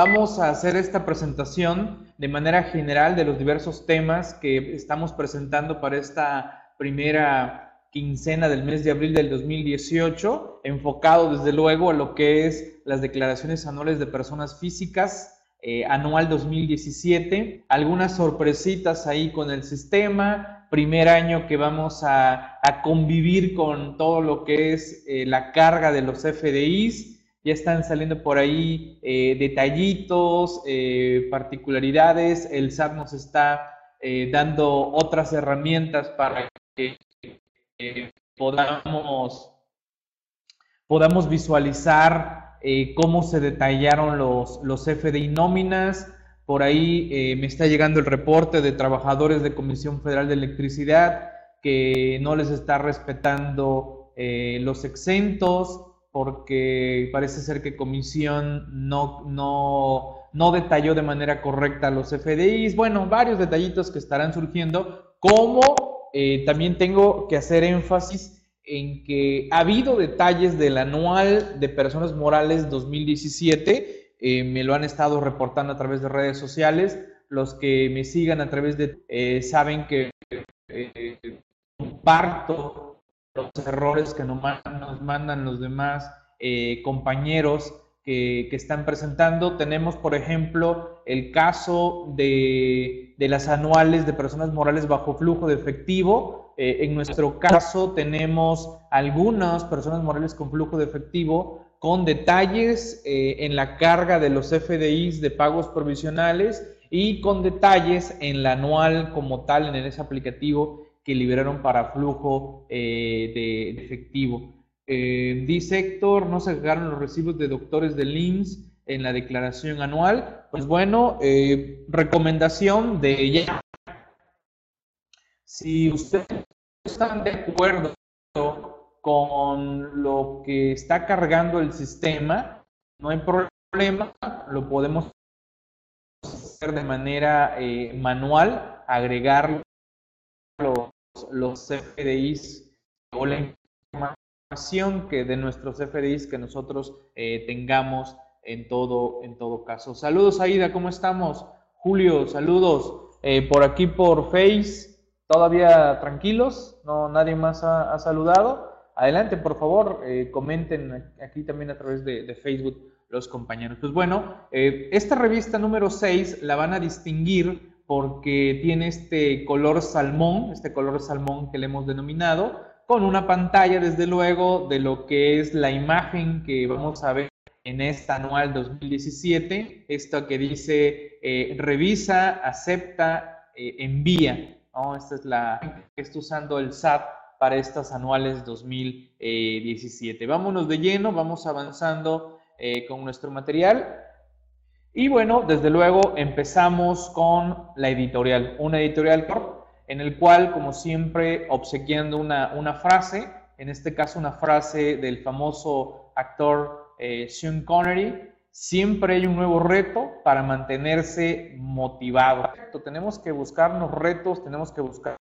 Vamos a hacer esta presentación de manera general de los diversos temas que estamos presentando para esta primera quincena del mes de abril del 2018, enfocado desde luego a lo que es las declaraciones anuales de personas físicas, eh, anual 2017, algunas sorpresitas ahí con el sistema, primer año que vamos a, convivir con todo lo que es eh, la carga de los FDIs, ya están saliendo por ahí eh, detallitos, particularidades, el SAT nos está dando otras herramientas para que podamos, podamos visualizar eh, cómo se detallaron los, los FDI nóminas. Por ahí eh, me está llegando el reporte de trabajadores de Comisión Federal de Electricidad que no les está respetando eh, los exentos porque parece ser que Comisión no, no, no detalló de manera correcta los FDIs. Bueno, varios detallitos que estarán surgiendo. Como también tengo que hacer énfasis en que ha habido detalles del anual de personas morales 2017, eh, me lo han estado reportando a través de redes sociales, los que me sigan a través de, eh, saben que eh, comparto los errores que nos mandan los demás compañeros que, están presentando. Tenemos, por ejemplo, el caso de, de las anuales de personas morales bajo flujo de efectivo, eh, en nuestro caso tenemos algunas personas morales con flujo de efectivo con detalles eh, en la carga de los FDIs de pagos provisionales y con detalles en la anual como tal, en ese aplicativo que liberaron para flujo eh, de, efectivo. dice Héctor, no se agregaron los recibos de doctores de LIMS en la declaración anual. Pues bueno, recomendación de ella. Si usted están de acuerdo con lo que está cargando el sistema, no hay problema, lo podemos hacer de manera eh, manual, agregar los, FDIs o la información que de nuestros FDIs que nosotros eh, tengamos en todo, en todo caso. Saludos Aida, ¿cómo estamos? Julio, saludos. Eh, por aquí por Face, todavía tranquilos, no nadie más ha, saludado. Adelante, por favor, eh, comenten aquí también a través de, Facebook los compañeros. Pues bueno, esta revista número 6 la van a distinguir porque tiene este color salmón, este color salmón que le hemos denominado, con una pantalla, desde luego, de lo que es la imagen que vamos a ver en esta anual 2017, esto que dice eh, revisa, acepta, envía. Esta es la que está usando el SAT para estas anuales 2017. Vámonos de lleno, vamos avanzando eh, con nuestro material. Y bueno, desde luego empezamos con la editorial, una editorial en el cual, como siempre, obsequiando una, una frase, en este caso una frase del famoso actor eh, Sean Connery, Siempre hay un nuevo reto para mantenerse motivado. Tenemos que buscarnos retos, tenemos que buscar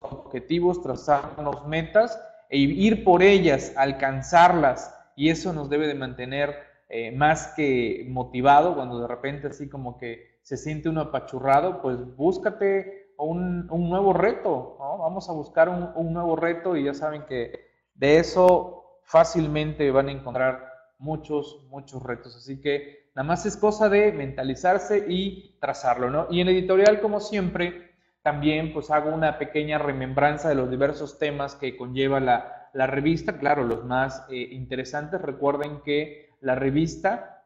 objetivos, trazarnos metas e ir por ellas, alcanzarlas. Y eso nos debe de mantener eh, más que motivado cuando de repente así como que se siente uno apachurrado, pues búscate un, nuevo reto, Vamos a buscar un, un nuevo reto y ya saben que de eso fácilmente van a encontrar muchos, muchos retos. Así que nada más es cosa de mentalizarse y trazarlo, ¿no? Y en editorial, como siempre, también pues hago una pequeña remembranza de los diversos temas que conlleva la, revista, claro, los más eh, interesantes. Recuerden que la revista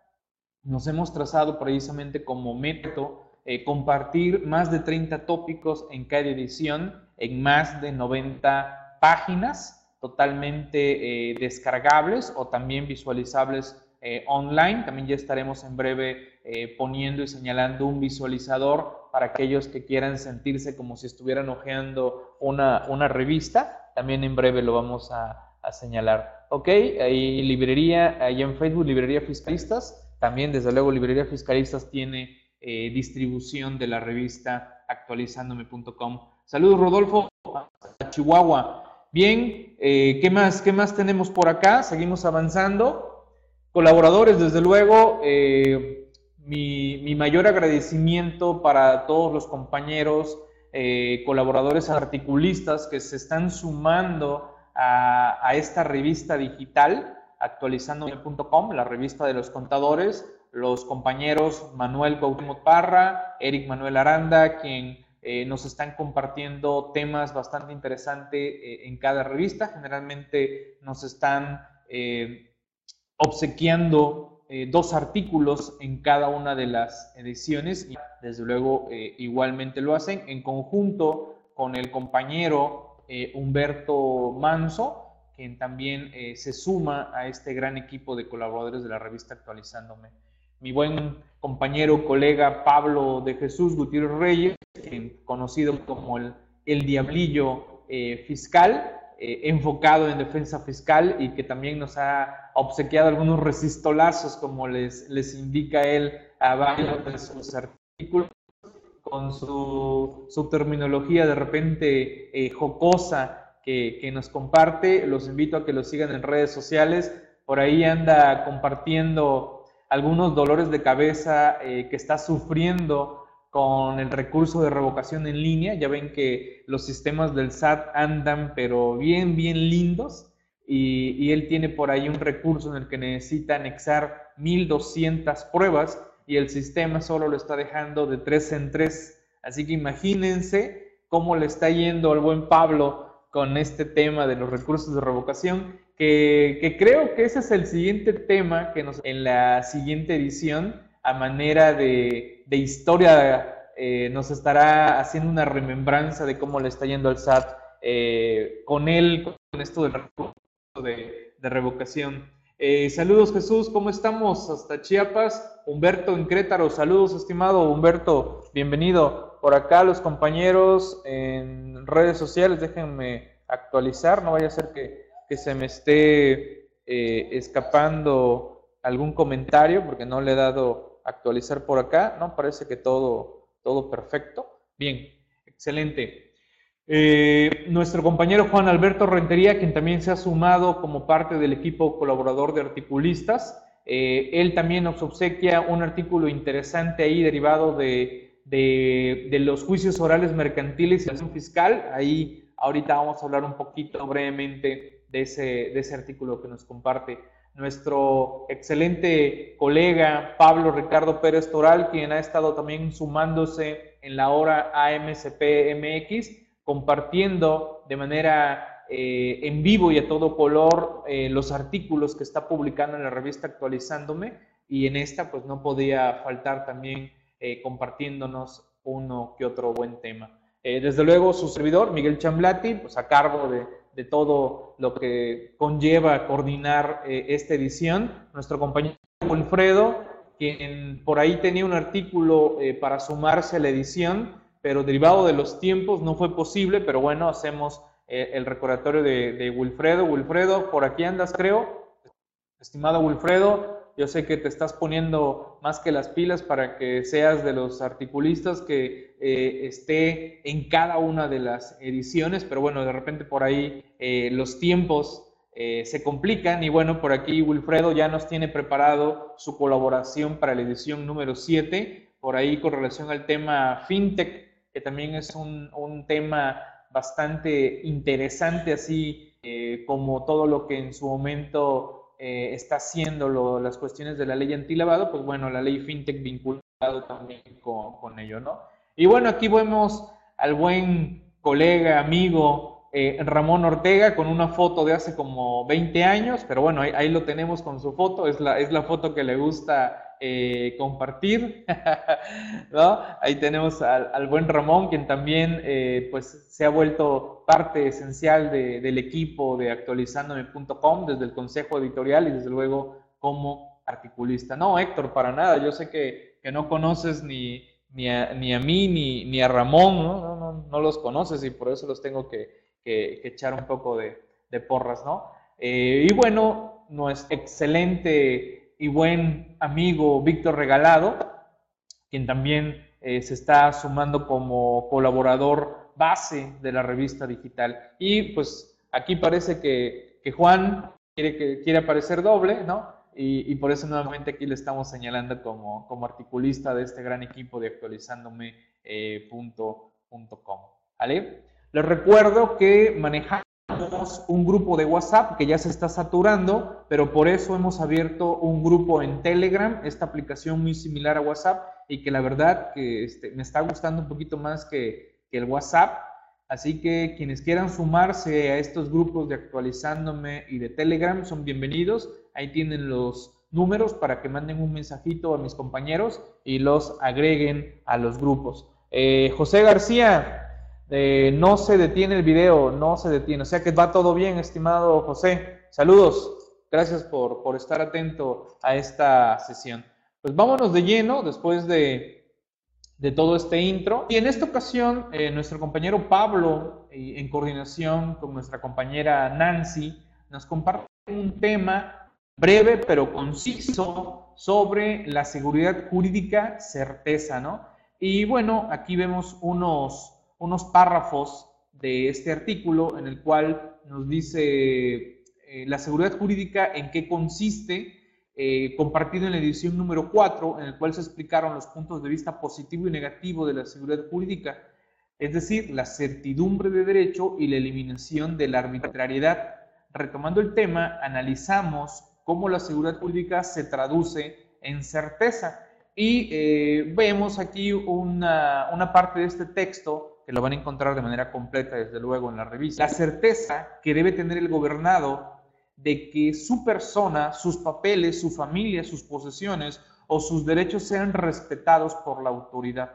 nos hemos trazado precisamente como método eh, compartir más de 30 tópicos en cada edición en más de 90 páginas totalmente eh, descargables o también visualizables eh, online. También ya estaremos en breve poniendo y señalando un visualizador para aquellos que quieran sentirse como si estuvieran hojeando una, una revista. También en breve lo vamos a, señalar. Ok, ahí librería, ahí en Facebook, Librería Fiscalistas. También, desde luego, Librería Fiscalistas tiene distribución de la revista actualizandome.com. Saludos, Rodolfo, a Chihuahua. Bien, eh, ¿qué, más, ¿qué más tenemos por acá? Seguimos avanzando. Colaboradores, desde luego, eh, mi, mayor agradecimiento para todos los compañeros, eh, colaboradores articulistas que se están sumando a, esta revista digital, actualizando.com, la revista de los contadores, los compañeros Manuel Cuauhtémoc Parra, Eric Manuel Aranda, quien eh, nos están compartiendo temas bastante interesantes eh, en cada revista. Generalmente nos están obsequiando eh, dos artículos en cada una de las ediciones y desde luego igualmente lo hacen en conjunto con el compañero eh, Humberto Manso, quien también se suma a este gran equipo de colaboradores de la revista Actualizándome. Mi buen compañero, colega Pablo de Jesús Gutiérrez Reyes, conocido como el, Diablillo Fiscal, eh, enfocado en defensa fiscal y que también nos ha obsequiado algunos resistolazos, como les, les indica él a varios de sus artículos, con su, su terminología de repente eh, jocosa que, que, nos comparte. Los invito a que lo sigan en redes sociales. Por ahí anda compartiendo algunos dolores de cabeza eh, que está sufriendo con el recurso de revocación en línea. Ya ven que los sistemas del SAT andan, pero bien, bien lindos. Y, él tiene por ahí un recurso en el que necesita anexar 1200 pruebas y el sistema solo lo está dejando de tres en tres. Así que imagínense cómo le está yendo al buen Pablo con este tema de los recursos de revocación, que, creo que ese es el siguiente tema que nos en la siguiente edición a manera de, historia eh, nos estará haciendo una remembranza de cómo le está yendo al SAT eh, con él, con esto del recurso de, revocación. Eh, saludos Jesús, ¿cómo estamos? Hasta Chiapas. Humberto en Crétaro, saludos estimado Humberto, bienvenido. Por acá los compañeros en redes sociales, déjenme actualizar, no vaya a ser que, que se me esté escapando algún comentario porque no le he dado actualizar por acá, ¿no? Parece que todo, todo perfecto. Bien, excelente. Eh, nuestro compañero Juan Alberto Rentería, quien también se ha sumado como parte del equipo colaborador de articulistas, eh, él también nos obsequia un artículo interesante ahí derivado de, los juicios orales mercantiles y la fiscal. Ahí ahorita vamos a hablar un poquito brevemente de ese, de ese artículo que nos comparte nuestro excelente colega Pablo Ricardo Pérez Toral, quien ha estado también sumándose en la hora AMCP-MX, compartiendo de manera eh, en vivo y a todo color eh, los artículos que está publicando en la revista Actualizándome y en esta pues no podía faltar también eh, compartiéndonos uno que otro buen tema. desde luego su servidor, Miguel Chamblati, pues a cargo de de todo lo que conlleva coordinar eh, esta edición. Nuestro compañero Wilfredo, quien por ahí tenía un artículo eh, para sumarse a la edición, pero derivado de los tiempos no fue posible, pero bueno, hacemos eh, el recordatorio de, Wilfredo. Wilfredo, por aquí andas, creo. Estimado Wilfredo, yo sé que te estás poniendo más que las pilas para que seas de los articulistas que eh, esté en cada una de las ediciones, pero bueno, de repente por ahí eh, los tiempos se complican y bueno, por aquí Wilfredo ya nos tiene preparado su colaboración para la edición número 7, por ahí con relación al tema fintech, que también es un, un tema bastante interesante, así como todo lo que en su momento eh, está haciendo las cuestiones de la ley antilavado, pues bueno, la ley fintech vinculado también con, ello, ¿no? Y bueno, aquí vemos al buen colega, amigo eh, Ramón Ortega con una foto de hace como 20 años, pero bueno, ahí, lo tenemos con su foto, es la, es la foto que le gusta eh, compartir, ¿no? Ahí tenemos al, buen Ramón, quien también eh, pues se ha vuelto parte esencial del equipo de actualizandome.com desde el consejo editorial y desde luego como articulista. No, Héctor, para nada, yo sé que, no conoces ni, ni, a, ni a mí ni, ni a Ramón, ¿no? No, ¿no? los conoces y por eso los tengo que, echar un poco de, porras, ¿no? Eh, y bueno, es excelente y buen amigo Víctor Regalado, quien también eh, se está sumando como colaborador base de la revista digital. Y pues aquí parece que, Juan quiere, que, quiere aparecer doble, ¿no? Y, por eso nuevamente aquí le estamos señalando como, como articulista de este gran equipo de actualizándome.com. Eh, ¿Vale? Les recuerdo que manejamos un grupo de WhatsApp que ya se está saturando, pero por eso hemos abierto un grupo en Telegram, esta aplicación muy similar a WhatsApp y que la verdad que este, me está gustando un poquito más que, el WhatsApp. Así que quienes quieran sumarse a estos grupos de actualizándome y de Telegram son bienvenidos. Ahí tienen los números para que manden un mensajito a mis compañeros y los agreguen a los grupos. Eh, José García, eh, no se detiene el video, no se detiene. O sea que va todo bien, estimado José. Saludos. Gracias por, por estar atento a esta sesión. Pues vámonos de lleno después de, de todo este intro. Y en esta ocasión, eh, nuestro compañero Pablo, en coordinación con nuestra compañera Nancy, nos comparte un tema breve pero conciso sobre la seguridad jurídica certeza, ¿no? Y bueno, aquí vemos unos unos párrafos de este artículo en el cual nos dice eh, la seguridad jurídica en qué consiste, eh, compartido en la edición número 4, en el cual se explicaron los puntos de vista positivo y negativo de la seguridad jurídica, es decir, la certidumbre de derecho y la eliminación de la arbitrariedad. Retomando el tema, analizamos cómo la seguridad jurídica se traduce en certeza. Y eh, vemos aquí una, una parte de este texto lo van a encontrar de manera completa, desde luego, en la revista. La certeza que debe tener el gobernado de que su persona, sus papeles, su familia, sus posesiones o sus derechos sean respetados por la autoridad.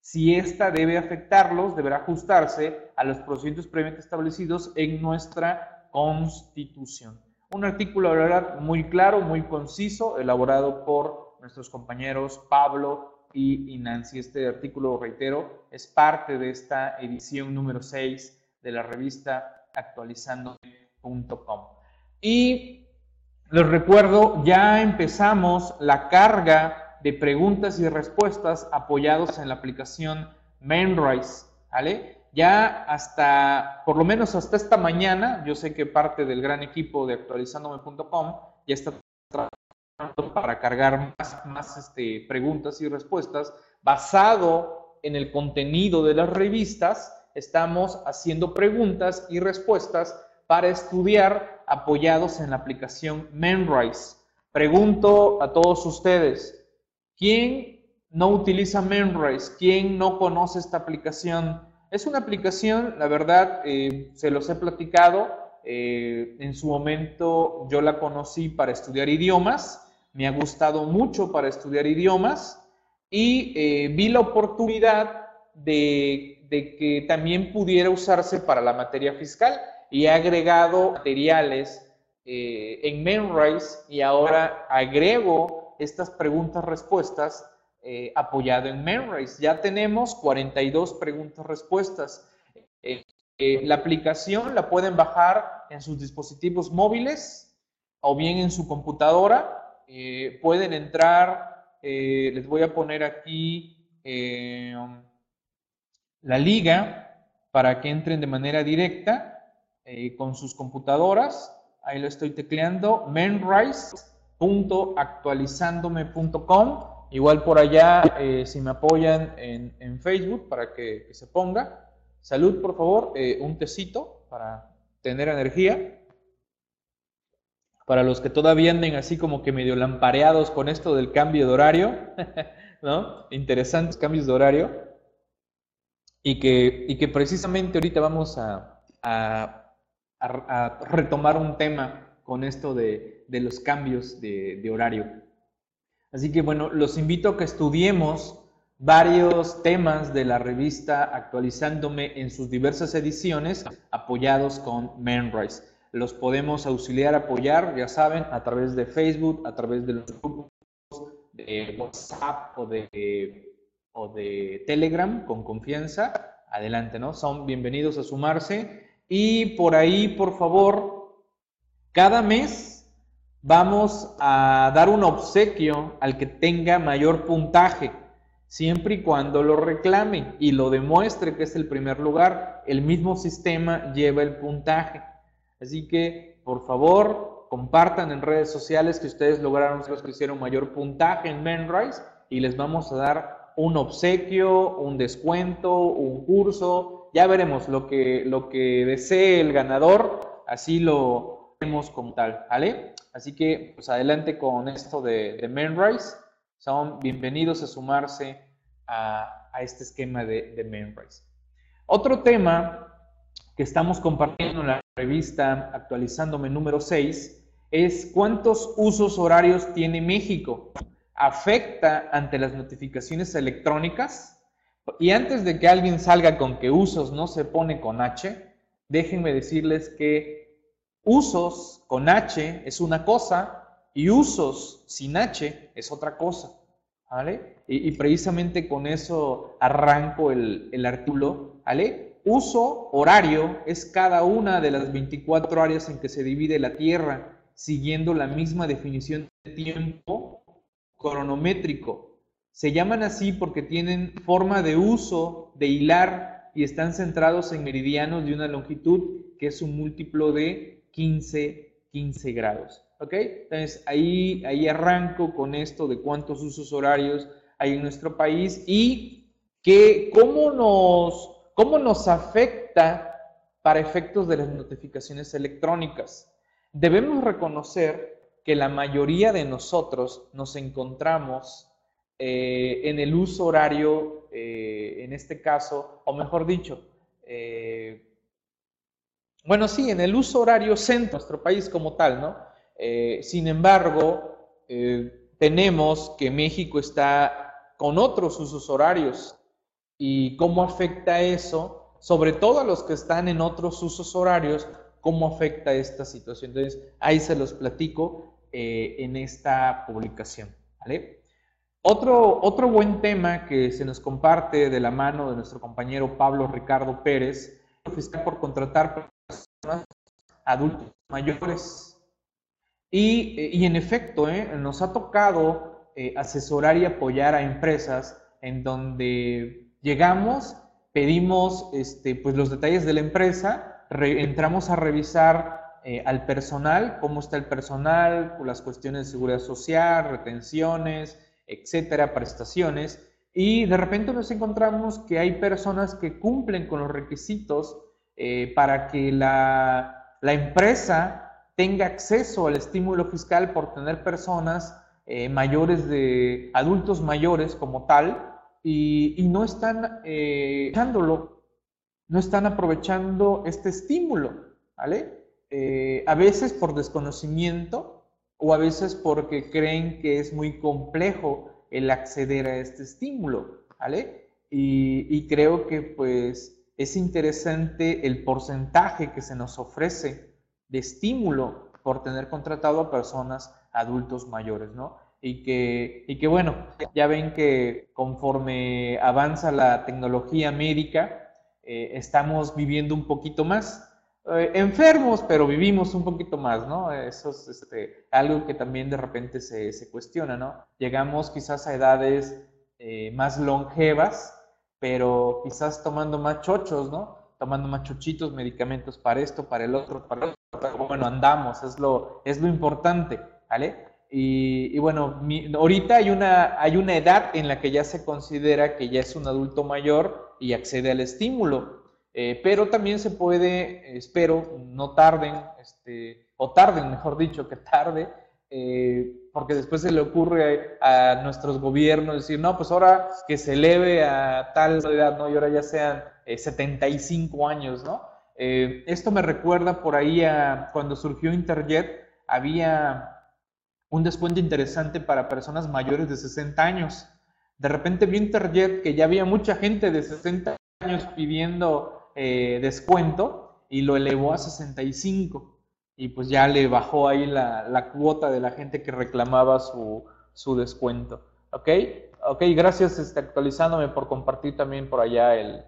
Si ésta debe afectarlos, deberá ajustarse a los procedimientos previamente establecidos en nuestra Constitución. Un artículo, la verdad, muy claro, muy conciso, elaborado por nuestros compañeros Pablo y, Nancy. Este artículo, reitero, es parte de esta edición número 6 de la revista actualizando.com. Y les recuerdo, ya empezamos la carga de preguntas y respuestas apoyados en la aplicación Mainrise, ¿vale? Ya hasta, por lo menos hasta esta mañana, yo sé que parte del gran equipo de actualizandome.com ya está para cargar más, más este, preguntas y respuestas basado en el contenido de las revistas. Estamos haciendo preguntas y respuestas para estudiar apoyados en la aplicación Memrise. Pregunto a todos ustedes, ¿quién no utiliza Memrise? ¿Quién no conoce esta aplicación? Es una aplicación, la verdad, eh, se los he platicado. Eh, en su momento yo la conocí para estudiar idiomas me ha gustado mucho para estudiar idiomas y eh, vi la oportunidad de, que también pudiera usarse para la materia fiscal y he agregado materiales eh, en Memrise y ahora agrego estas preguntas-respuestas eh, apoyado en Memrise. Ya tenemos 42 preguntas-respuestas. la aplicación la pueden bajar en sus dispositivos móviles o bien en su computadora eh, pueden entrar, eh, les voy a poner aquí eh, la liga para que entren de manera directa con sus computadoras. Ahí lo estoy tecleando, menrise.actualizandome.com. Igual por allá, si me apoyan en, Facebook para que, que, se ponga. Salud, por favor, un tecito para tener energía para los que todavía anden así como que medio lampareados con esto del cambio de horario, ¿no? Interesantes cambios de horario. Y que, y que precisamente ahorita vamos a, retomar un tema con esto de, los cambios de, de horario. Así que bueno, los invito a que estudiemos varios temas de la revista actualizándome en sus diversas ediciones apoyados con Menrise los podemos auxiliar, apoyar, ya saben, a través de Facebook, a través de los grupos de WhatsApp o de, o de Telegram con confianza. Adelante, ¿no? Son bienvenidos a sumarse. Y por ahí, por favor, cada mes vamos a dar un obsequio al que tenga mayor puntaje, siempre y cuando lo reclame y lo demuestre que es el primer lugar. El mismo sistema lleva el puntaje. Así que, por favor, compartan en redes sociales que ustedes lograron los que hicieron mayor puntaje en Menrise y les vamos a dar un obsequio, un descuento, un curso. Ya veremos lo que, lo que desee el ganador, así lo vemos como tal, ¿vale? Así que, pues adelante con esto de, de Menrise. Son bienvenidos a sumarse a, este esquema de, de Menrise. Otro tema que estamos compartiendo en la revista Actualizándome número 6 es cuántos usos horarios tiene México. ¿Afecta ante las notificaciones electrónicas? Y antes de que alguien salga con que usos no se pone con H, déjenme decirles que usos con H es una cosa y usos sin H es otra cosa. ¿Vale? Y, precisamente con eso arranco el, el artículo. ¿Vale? Uso horario es cada una de las 24 áreas en que se divide la Tierra siguiendo la misma definición de tiempo cronométrico. Se llaman así porque tienen forma de uso de hilar y están centrados en meridianos de una longitud que es un múltiplo de 15, 15 grados. ¿Ok? Entonces ahí, ahí arranco con esto de cuántos usos horarios hay en nuestro país y que cómo nos, cómo nos afecta para efectos de las notificaciones electrónicas. Debemos reconocer que la mayoría de nosotros nos encontramos eh, en el uso horario, eh, en este caso, o mejor dicho, eh, bueno, sí, en el uso horario centro, nuestro país como tal, ¿no? sin embargo, tenemos que México está con otros usos horarios y cómo afecta eso, sobre todo a los que están en otros usos horarios, cómo afecta esta situación. Entonces, ahí se los platico eh, en esta publicación. otro buen tema que se nos comparte de la mano de nuestro compañero Pablo Ricardo Pérez, fiscal por contratar personas adultos mayores. Y, y en efecto, ¿eh? nos ha tocado eh, asesorar y apoyar a empresas en donde llegamos, pedimos este, pues los detalles de la empresa, entramos a revisar eh, al personal, cómo está el personal, las cuestiones de seguridad social, retenciones, etcétera, prestaciones, y de repente nos encontramos que hay personas que cumplen con los requisitos eh, para que la, la, empresa tenga acceso al estímulo fiscal por tener personas eh, mayores de adultos mayores como tal y, y no están eh, no están aprovechando este estímulo, ¿vale? Eh, a veces por desconocimiento o a veces porque creen que es muy complejo el acceder a este estímulo, ¿vale? Y, creo que pues es interesante el porcentaje que se nos ofrece de estímulo por tener contratado a personas adultos mayores, ¿no? Y que, y que bueno, ya ven que conforme avanza la tecnología médica, eh, estamos viviendo un poquito más. Eh, enfermos, pero vivimos un poquito más, ¿no? Eso es este, algo que también de repente se, se, cuestiona, ¿no? Llegamos quizás a edades eh, más longevas, pero quizás tomando más chochos, ¿no? Tomando más chochitos, medicamentos para esto, para el otro, para el otro, pero bueno, andamos, es lo, es lo importante, ¿vale? Y, bueno, ahorita hay una, hay una edad en la que ya se considera que ya es un adulto mayor y accede al estímulo. Eh, pero también se puede, espero, no tarden, este, o tarden, mejor dicho, que tarde, eh, porque después se le ocurre a, nuestros gobiernos decir, no, pues ahora que se eleve a tal edad, ¿no? Y ahora ya sean 75 eh, años, ¿no? esto me recuerda por ahí a cuando surgió Interjet, había un descuento interesante para personas mayores de 60 años. De repente vi Interjet que ya había mucha gente de 60 años pidiendo eh, descuento y lo elevó a 65 y pues ya le bajó ahí la, cuota de la gente que reclamaba su, descuento. ¿Ok? Ok, gracias este, actualizándome por compartir también por allá el,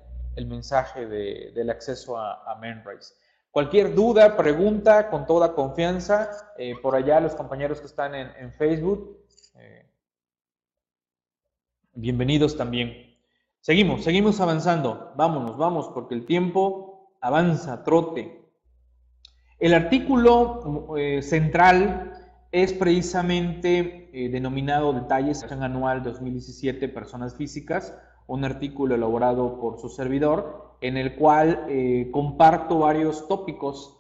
mensaje del acceso a, a Menrise. Cualquier duda, pregunta, con toda confianza, eh, por allá los compañeros que están en, Facebook, bienvenidos también. Seguimos, seguimos avanzando. Vámonos, vamos, porque el tiempo avanza, trote. El artículo eh, central es precisamente eh, denominado Detalles Anual 2017 Personas Físicas, un artículo elaborado por su servidor, en el cual eh, comparto varios tópicos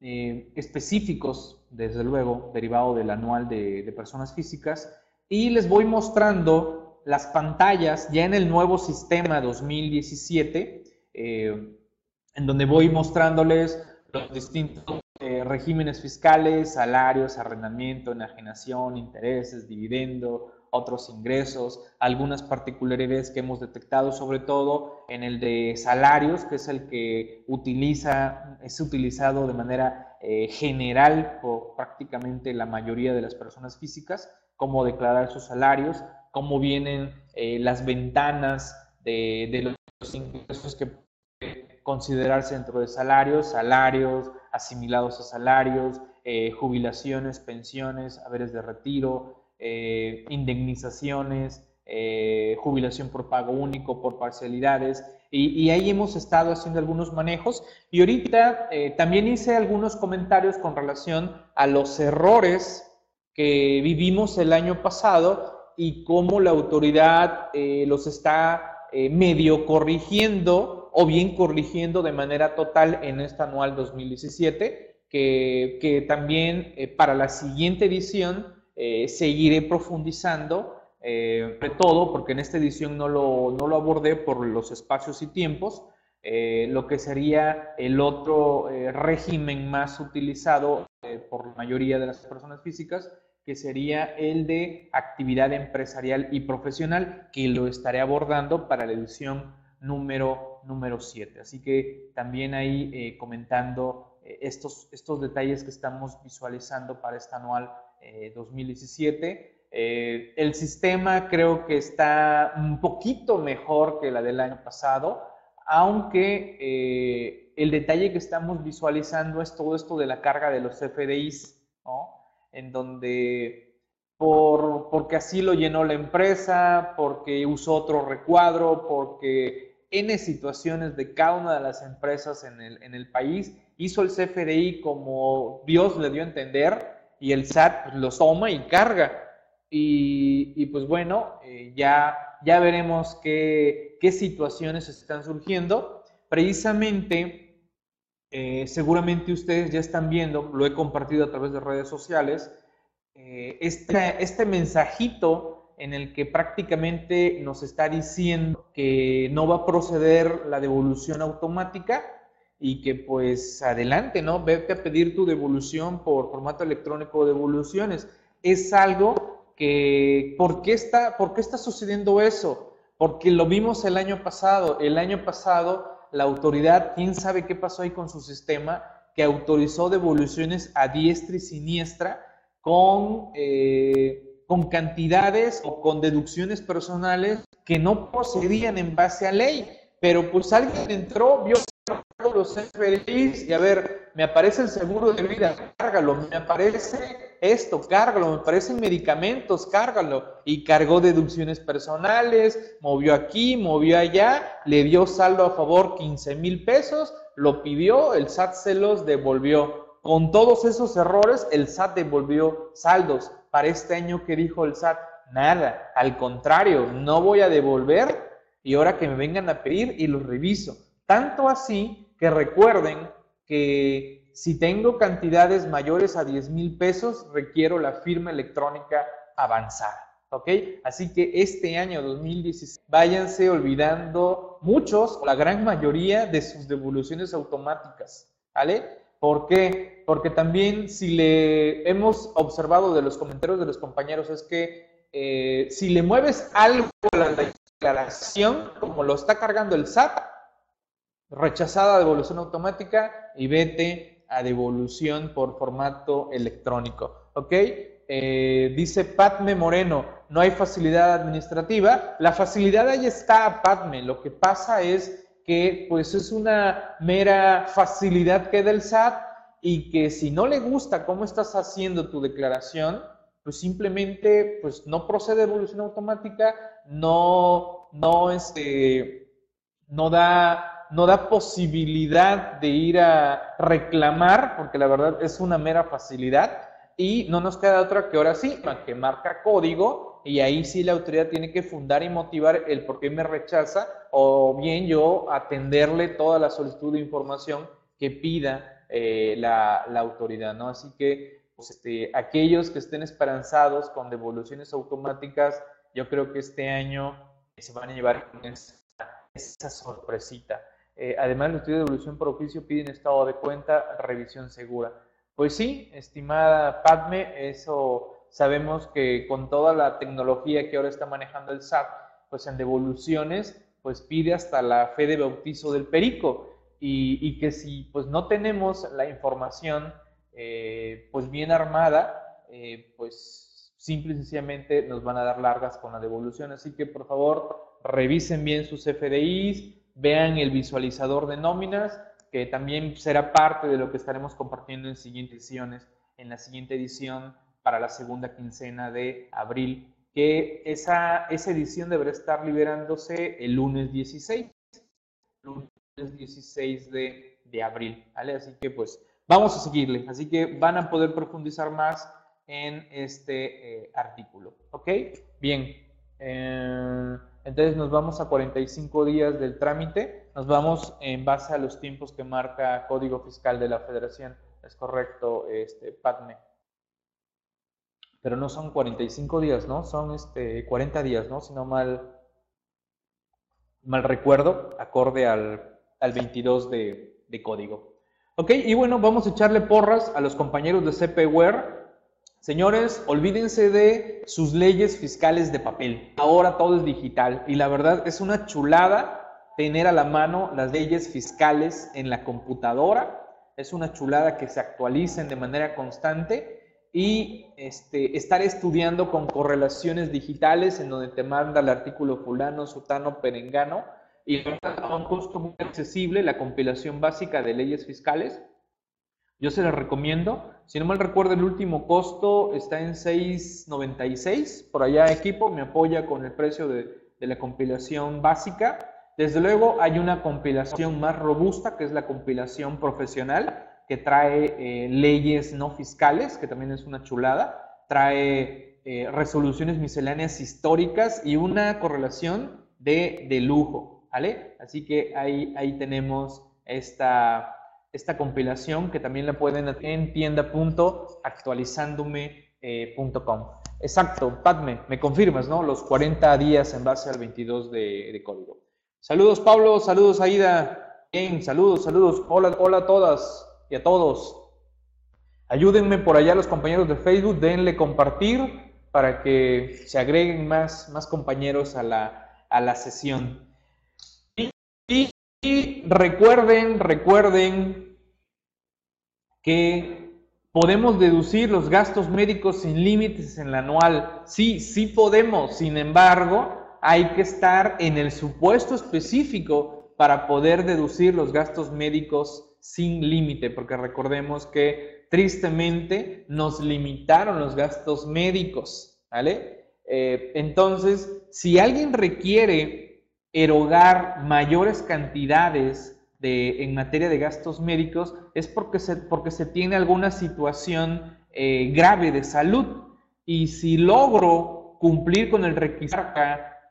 específicos, desde luego, derivado del anual de, de personas físicas, y les voy mostrando las pantallas ya en el nuevo sistema 2017, en donde voy mostrándoles los distintos eh, regímenes fiscales, salarios, arrendamiento, enajenación, intereses, dividendo, otros ingresos, algunas particularidades que hemos detectado, sobre todo en el de salarios, que es el que utiliza, es utilizado de manera eh, general por prácticamente la mayoría de las personas físicas, cómo declarar sus salarios, cómo vienen eh, las ventanas de, de los ingresos que considerarse dentro de salarios, salarios asimilados a salarios, eh, jubilaciones, pensiones, haberes de retiro, eh, indemnizaciones, eh, jubilación por pago único, por parcialidades. Y, ahí hemos estado haciendo algunos manejos. Y ahorita también hice algunos comentarios con relación a los errores que vivimos el año pasado y cómo la autoridad los está medio corrigiendo o bien corrigiendo de manera total en esta anual 2017, que, que también eh, para la siguiente edición eh, seguiré profundizando, eh, sobre todo porque en esta edición no lo, no lo abordé por los espacios y tiempos, lo que sería el otro régimen más utilizado por la mayoría de las personas físicas, que sería el de actividad empresarial y profesional, que lo estaré abordando para la edición número, número 7. Así que también ahí eh, comentando eh, estos, estos detalles que estamos visualizando para este anual 2017. Eh, el sistema creo que está un poquito mejor que la del año pasado, aunque el detalle que estamos visualizando es todo esto de la carga de los FDIs, en donde por, porque así lo llenó la empresa, porque usó otro recuadro, porque N situaciones de cada una de las empresas en el, en el país, hizo el CFDI como Dios le dio a entender y el SAT pues, los toma y carga. Y, pues bueno, eh, ya, ya veremos qué, qué, situaciones están surgiendo. Precisamente, eh, seguramente ustedes ya están viendo, lo he compartido a través de redes sociales, este, este mensajito en el que prácticamente nos está diciendo que no va a proceder la devolución automática y que pues adelante, ¿no? Vete a pedir tu devolución por formato electrónico de devoluciones. Es algo que, ¿por qué está, por qué está sucediendo eso? Porque lo vimos el año pasado. El año pasado la autoridad, quién sabe qué pasó ahí con su sistema, que autorizó devoluciones a diestra y siniestra con... Eh, con cantidades o con deducciones personales que no procedían en base a ley. Pero pues alguien entró, vio los FDIs y a ver, me aparece el seguro de vida, cárgalo, me aparece esto, cárgalo, me aparecen medicamentos, cárgalo. Y cargó deducciones personales, movió aquí, movió allá, le dio saldo a favor 15 mil pesos, lo pidió, el SAT se los devolvió. Con todos esos errores, el SAT devolvió saldos para este año que dijo el SAT, nada, al contrario, no voy a devolver y ahora que me vengan a pedir y los reviso. Tanto así que recuerden que si tengo cantidades mayores a 10 mil pesos, requiero la firma electrónica avanzada. ¿Ok? Así que este año 2016, váyanse olvidando muchos, la gran mayoría de sus devoluciones automáticas. ¿Vale? ¿Por qué? Porque también si le hemos observado de los comentarios de los compañeros es que eh, si le mueves algo a la declaración, como lo está cargando el SAT, rechazada devolución automática y vete a devolución por formato electrónico. ¿Ok? Eh, dice Patme Moreno, no hay facilidad administrativa. La facilidad ahí está, Patme. Lo que pasa es que pues es una mera facilidad que del SAT y que si no le gusta cómo estás haciendo tu declaración, pues simplemente pues no procede evolución automática, no, no, este, no da no da posibilidad de ir a reclamar, porque la verdad es una mera facilidad, y no nos queda otra que ahora sí, que marca código, y ahí sí la autoridad tiene que fundar y motivar el por qué me rechaza, o bien yo atenderle toda la solicitud de información que pida eh, la, autoridad, ¿no? Así que, pues, este, aquellos que estén esperanzados con devoluciones automáticas, yo creo que este año se van a llevar esa, esa sorpresita. Eh, además, los estudios de devolución por oficio piden estado de cuenta, revisión segura. Pues sí, estimada Padme, eso sabemos que con toda la tecnología que ahora está manejando el SAT, pues en devoluciones, pues pide hasta la fe de bautizo del perico y, que si pues no tenemos la información eh, pues bien armada, eh, pues simple y sencillamente nos van a dar largas con la devolución. Así que por favor revisen bien sus FDIs, vean el visualizador de nóminas, que también será parte de lo que estaremos compartiendo en siguientes ediciones, en la siguiente edición para la segunda quincena de abril, que esa, esa edición deberá estar liberándose el lunes 16, lunes 16 de, de abril, ¿vale? Así que pues vamos a seguirle, así que van a poder profundizar más en este eh, artículo, ¿ok? Bien. Eh, entonces nos vamos a 45 días del trámite, nos vamos en base a los tiempos que marca Código Fiscal de la Federación. Es correcto, este, Padme. Pero no son 45 días, ¿no? Son este, 40 días, ¿no? Si no mal, mal recuerdo, acorde al, al 22 de, de código. Ok, y bueno, vamos a echarle porras a los compañeros de CPWare Señores, olvídense de sus leyes fiscales de papel. Ahora todo es digital y la verdad es una chulada tener a la mano las leyes fiscales en la computadora. Es una chulada que se actualicen de manera constante y este, estar estudiando con correlaciones digitales en donde te manda el artículo fulano, sutano, perengano y a un costo muy accesible la compilación básica de leyes fiscales yo se las recomiendo. Si no mal recuerdo, el último costo está en 6.96. Por allá equipo me apoya con el precio de, la compilación básica. Desde luego hay una compilación más robusta, que es la compilación profesional, que trae eh, leyes no fiscales, que también es una chulada. Trae eh, resoluciones misceláneas históricas y una correlación de, de lujo. ¿vale? Así que ahí, ahí tenemos esta esta compilación que también la pueden en tienda.actualizandome.com. Exacto, Padme, me confirmas, ¿no? Los 40 días en base al 22 de, código. Saludos, Pablo, saludos, Aida. Bien, saludos, saludos. Hola, hola a todas y a todos. Ayúdenme por allá los compañeros de Facebook, denle compartir para que se agreguen más, más compañeros a la, a la sesión. y recuerden, recuerden que podemos deducir los gastos médicos sin límites en la anual. Sí, sí podemos, sin embargo, hay que estar en el supuesto específico para poder deducir los gastos médicos sin límite, porque recordemos que tristemente nos limitaron los gastos médicos, ¿vale? Eh, entonces, si alguien requiere erogar mayores cantidades de, en materia de gastos médicos es porque se, porque se tiene alguna situación eh, grave de salud. Y si logro cumplir con el requisito,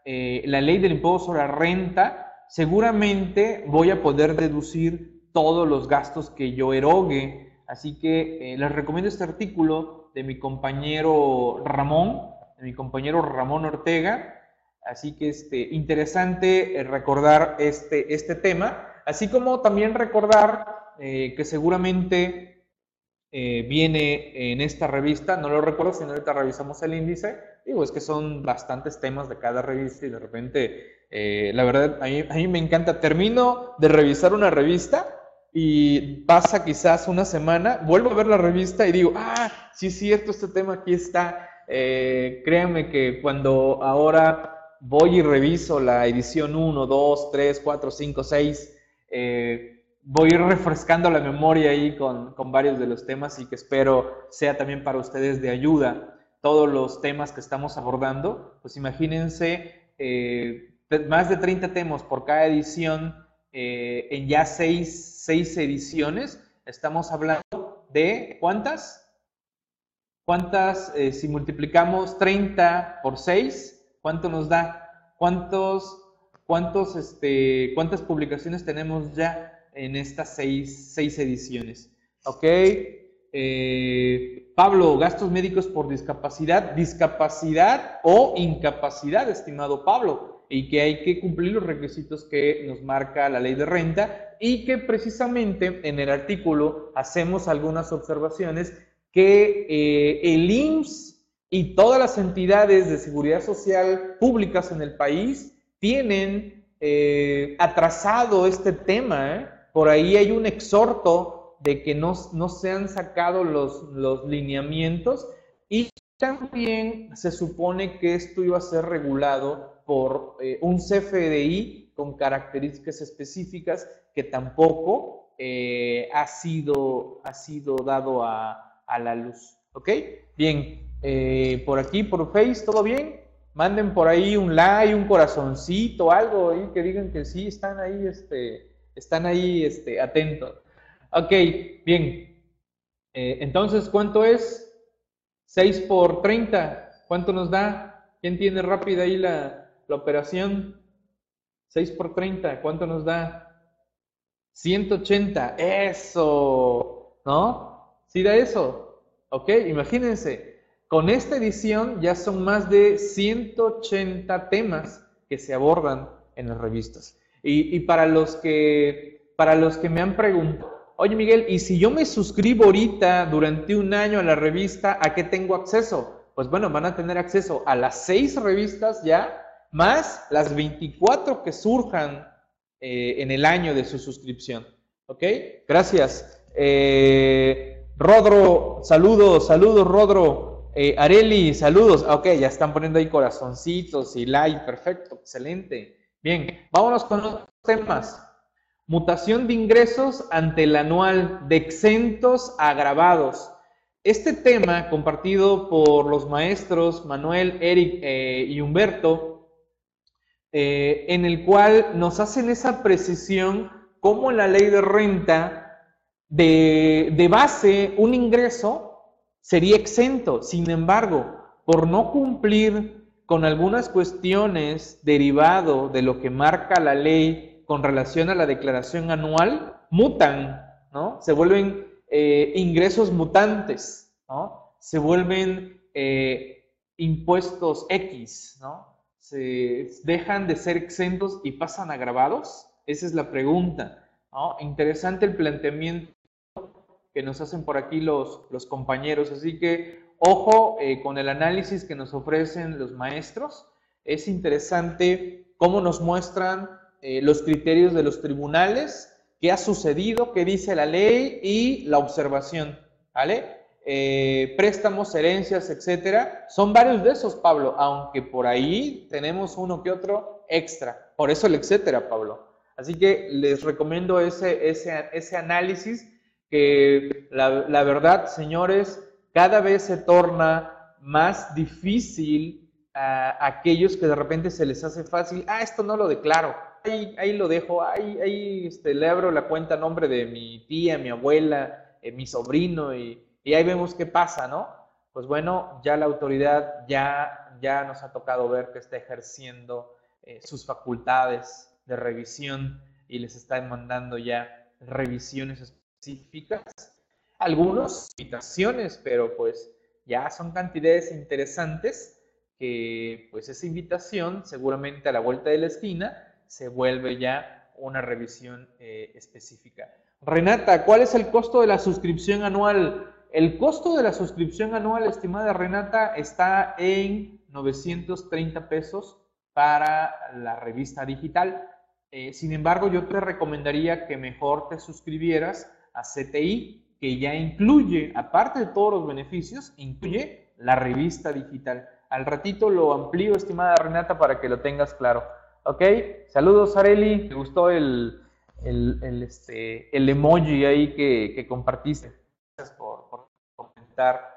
eh, la ley del impuesto sobre la renta, seguramente voy a poder deducir todos los gastos que yo erogue. Así que eh, les recomiendo este artículo de mi compañero Ramón, de mi compañero Ramón Ortega, Así que este, interesante eh, recordar este, este tema, así como también recordar eh, que seguramente eh, viene en esta revista, no lo recuerdo si ahorita revisamos el índice, digo, es que son bastantes temas de cada revista y de repente, la verdad, a mí, a mí me encanta, termino de revisar una revista y pasa quizás una semana, vuelvo a ver la revista y digo, ah, sí es cierto, este tema aquí está. créanme que cuando ahora voy y reviso la edición 1, 2, 3, 4, 5, 6. Voy refrescando la memoria ahí con, con, varios de los temas y que espero sea también para ustedes de ayuda todos los temas que estamos abordando. Pues imagínense eh, más de 30 temas por cada edición eh, en ya seis, seis ediciones. Estamos hablando de cuántas? ¿Cuántas, eh, si multiplicamos 30 por 6, cuánto nos da? ¿Cuántos, cuántos, este, ¿Cuántas publicaciones tenemos ya en estas seis, seis ediciones? ¿Ok? Eh, Pablo, gastos médicos por discapacidad, discapacidad o incapacidad, estimado Pablo, y que hay que cumplir los requisitos que nos marca la ley de renta y que precisamente en el artículo hacemos algunas observaciones que eh, el IMSS y todas las entidades de seguridad social públicas en el país tienen eh, atrasado este tema. Por ahí hay un exhorto de que no, no se han sacado los, los lineamientos y también se supone que esto iba a ser regulado por eh, un CFDI con características específicas que tampoco eh, ha, sido, ha sido dado a, a la luz. ¿Ok? Bien, eh, por aquí, por Face, ¿todo bien? Manden por ahí un like, un corazoncito, algo ahí que digan que sí, están ahí, este, están ahí este, atentos. Ok, bien. Eh, entonces, ¿cuánto es? 6 por 30. ¿Cuánto nos da? ¿Quién tiene rápida ahí la, la operación? 6 por 30. ¿Cuánto nos da? 180. Eso. ¿No? ¿Sí da eso? Ok, imagínense. Con esta edición ya son más de 180 temas que se abordan en las revistas. Y, y para, los que, para los que me han preguntado, oye Miguel, ¿y si yo me suscribo ahorita durante un año a la revista, ¿a qué tengo acceso? Pues bueno, van a tener acceso a las seis revistas ya, más las 24 que surjan eh, en el año de su suscripción. ¿Ok? Gracias. Eh, Rodro, saludos, saludos Rodro. Eh, Areli, saludos. Ok, ya están poniendo ahí corazoncitos y like, perfecto, excelente. Bien, vámonos con los temas. Mutación de ingresos ante el anual de exentos agravados. Este tema, compartido por los maestros Manuel, Eric eh, y Humberto, eh, en el cual nos hacen esa precisión cómo la ley de renta de base, un ingreso sería exento. Sin embargo, por no cumplir con algunas cuestiones derivado de lo que marca la ley con relación a la declaración anual mutan, ¿no? Se vuelven eh, ingresos mutantes, ¿no? Se vuelven eh, impuestos X, ¿no? Se dejan de ser exentos y pasan a grabados. Esa es la pregunta. Interesante el planteamiento que nos hacen por aquí los, los compañeros. Así que ojo eh, con el análisis que nos ofrecen los maestros. Es interesante cómo nos muestran eh, los criterios de los tribunales, qué ha sucedido, qué dice la ley y la observación, ¿vale? Eh, préstamos, herencias, etcétera. Son varios de esos, Pablo, aunque por ahí tenemos uno que otro extra. Por eso el etcétera, Pablo. Así que les recomiendo ese, ese, ese análisis que la, verdad, señores, cada vez se torna más difícil a aquellos que de repente se les hace fácil, ah, esto no lo declaro, ahí, lo dejo, ahí, ahí este, le abro la cuenta a nombre de mi tía, mi abuela, eh, mi sobrino y, ahí vemos qué pasa, ¿no? Pues bueno, ya la autoridad ya, ya nos ha tocado ver que está ejerciendo eh, sus facultades de revisión y les está mandando ya revisiones específicas. Algunos invitaciones, pero pues ya son cantidades interesantes que pues esa invitación seguramente a la vuelta de la esquina se vuelve ya una revisión eh, específica. Renata, ¿cuál es el costo de la suscripción anual? El costo de la suscripción anual, estimada Renata, está en 930 pesos para la revista digital. Eh, sin embargo, yo te recomendaría que mejor te suscribieras a CTI, que ya incluye, aparte de todos los beneficios, incluye la revista digital. Al ratito lo amplío, estimada Renata, para que lo tengas claro. Ok, saludos Areli, me gustó el, el, este, el emoji ahí que, que compartiste. Gracias por, comentar.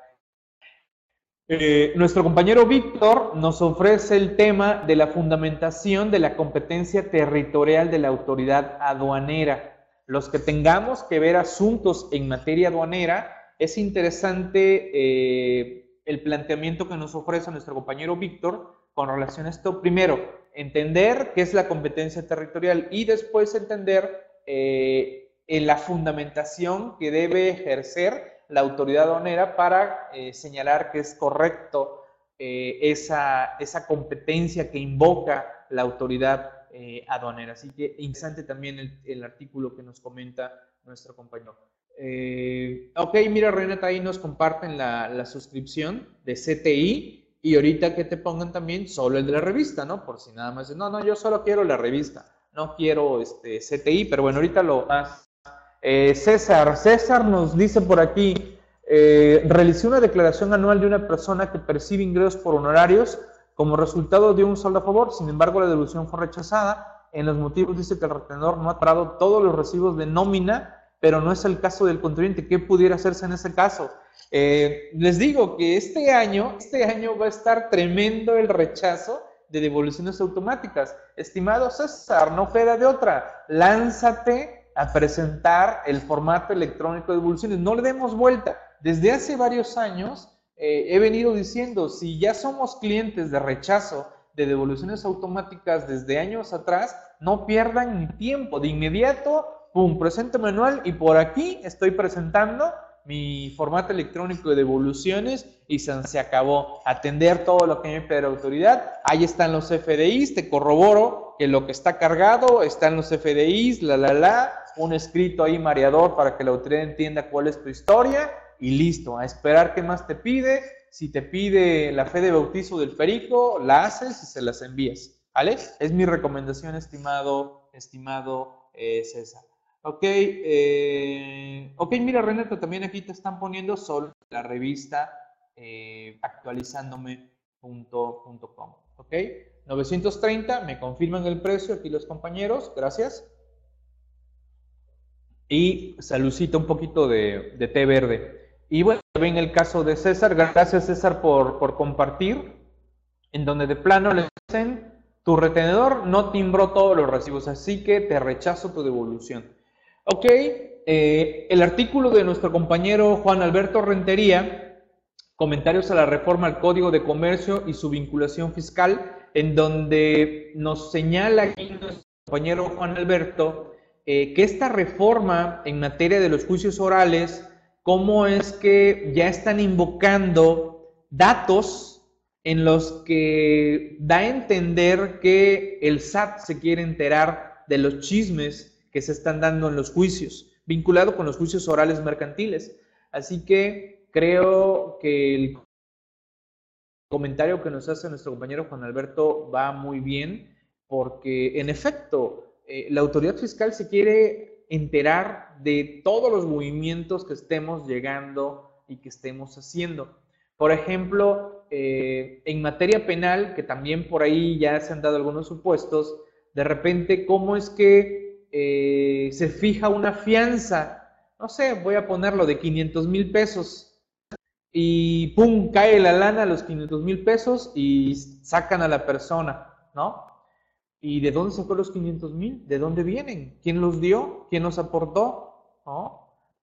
Eh, nuestro compañero Víctor nos ofrece el tema de la fundamentación de la competencia territorial de la autoridad aduanera. Los que tengamos que ver asuntos en materia aduanera, es interesante eh, el planteamiento que nos ofrece nuestro compañero Víctor con relación a esto. Primero, entender qué es la competencia territorial y después entender eh, en la fundamentación que debe ejercer la autoridad aduanera para eh, señalar que es correcto esa, esa, competencia que invoca la autoridad eh. Así que interesante también el, el, artículo que nos comenta nuestro compañero. ok, mira, Renata, ahí nos comparten la, la, suscripción de CTI y ahorita que te pongan también solo el de la revista, ¿no? Por si nada más, no, no, yo solo quiero la revista, no quiero este, CTI, pero bueno, ahorita lo más eh, César, César nos dice por aquí, eh, realicé una declaración anual de una persona que percibe ingresos por honorarios como resultado de un saldo a favor, sin embargo la devolución fue rechazada. En los motivos dice que el retenedor no ha parado todos los recibos de nómina, pero no es el caso del contribuyente. ¿Qué pudiera hacerse en ese caso? Eh, les digo que este año, este año va a estar tremendo el rechazo de devoluciones automáticas. Estimado César, no queda de otra. Lánzate a presentar el formato electrónico de devoluciones. No le demos vuelta. Desde hace varios años eh, he venido diciendo, si ya somos clientes de rechazo de devoluciones automáticas desde años atrás, no pierdan tiempo. De inmediato, pum, presento manual y por aquí estoy presentando mi formato electrónico de devoluciones y se, acabó. Atender todo lo que me pide la autoridad. Ahí están los FDIs, te corroboro que lo que está cargado están los FDIs, la, la, la, un escrito ahí mareador para que la autoridad entienda cuál es tu historia y listo, a esperar qué más te pide. Si te pide la fe de bautizo del perico, la haces y se las envías. ¿Vale? Es mi recomendación, estimado, estimado eh, César. Ok, eh, ok, mira Renata, también aquí te están poniendo solo la revista eh, actualizándome.com. Ok, 930, me confirman el precio aquí los compañeros, gracias. Y saludcita un poquito de, té verde. Y bueno, ven el caso de César, gracias César por, por compartir, en donde de plano le dicen, tu retenedor no timbró todos los recibos, así que te rechazo tu devolución. Ok, eh, el artículo de nuestro compañero Juan Alberto Rentería, comentarios a la reforma al Código de Comercio y su vinculación fiscal, en donde nos señala aquí nuestro compañero Juan Alberto eh, que esta reforma en materia de los juicios orales, cómo es que ya están invocando datos en los que da a entender que el SAT se quiere enterar de los chismes que se están dando en los juicios, vinculado con los juicios orales mercantiles. Así que creo que el comentario que nos hace nuestro compañero Juan Alberto va muy bien, porque en efecto, eh, la autoridad fiscal se quiere enterar de todos los movimientos que estemos llegando y que estemos haciendo. Por ejemplo, eh, en materia penal, que también por ahí ya se han dado algunos supuestos, de repente, ¿cómo es que eh, se fija una fianza, no sé, voy a ponerlo de 500 mil pesos y pum, cae la lana a los 500 mil pesos y sacan a la persona, ¿no? ¿Y de dónde sacó los 500 mil? ¿De dónde vienen? ¿Quién los dio? ¿Quién los aportó?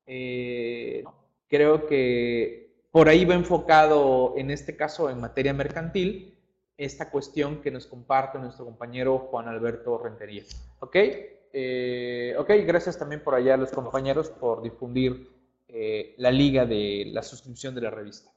Eh, creo que por ahí va enfocado, en este caso, en materia mercantil, esta cuestión que nos comparte nuestro compañero Juan Alberto Rentería. ¿Ok? Eh, ok, gracias también por allá a los compañeros por difundir eh, la liga de la suscripción de la revista.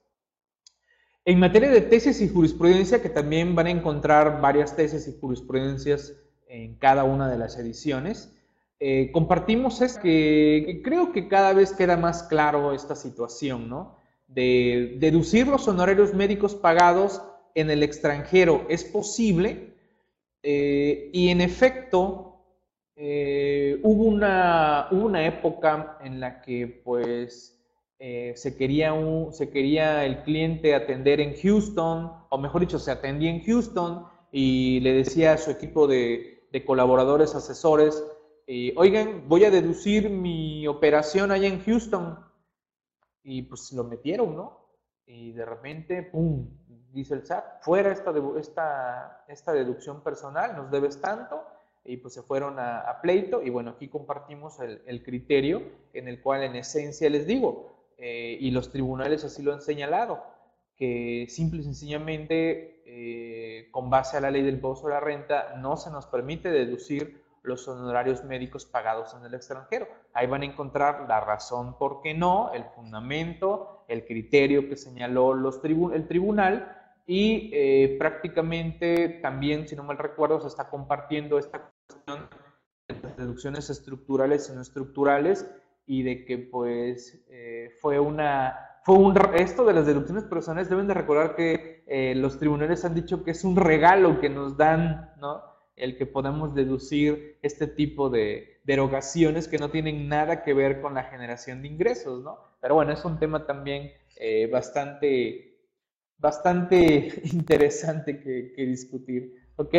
En materia de tesis y jurisprudencia, que también van a encontrar varias tesis y jurisprudencias en cada una de las ediciones, eh, compartimos es que, creo que cada vez queda más claro esta situación, ¿no? De deducir los honorarios médicos pagados en el extranjero es posible y en efecto eh, hubo, una, una época en la que pues eh, se, quería un, se quería el cliente atender en Houston, o mejor dicho, se atendía en Houston y le decía a su equipo de, colaboradores, asesores, eh, oigan, voy a deducir mi operación allá en Houston. Y pues lo metieron, ¿no? y de repente, ¡pum!, dice el SAT, fuera esta, esta, esta deducción personal, nos debes tanto, y pues se fueron a, pleito, y bueno, aquí compartimos el, criterio en el cual en esencia les digo, eh, y los tribunales así lo han señalado, que simple y sencillamente, eh, con base a la ley del impuesto de la renta, no se nos permite deducir los honorarios médicos pagados en el extranjero. Ahí van a encontrar la razón por qué no, el fundamento, el criterio que señaló los el tribunal y eh, prácticamente también, si no mal recuerdo, se está compartiendo esta cuestión de las deducciones estructurales y no estructurales y de que pues eh, fue una... Fue un, esto de las deducciones personales, deben de recordar que eh, los tribunales han dicho que es un regalo que nos dan, ¿no? el que podamos deducir este tipo de derogaciones que no tienen nada que ver con la generación de ingresos, ¿no? Pero bueno, es un tema también eh, bastante, bastante interesante que, discutir, ¿ok?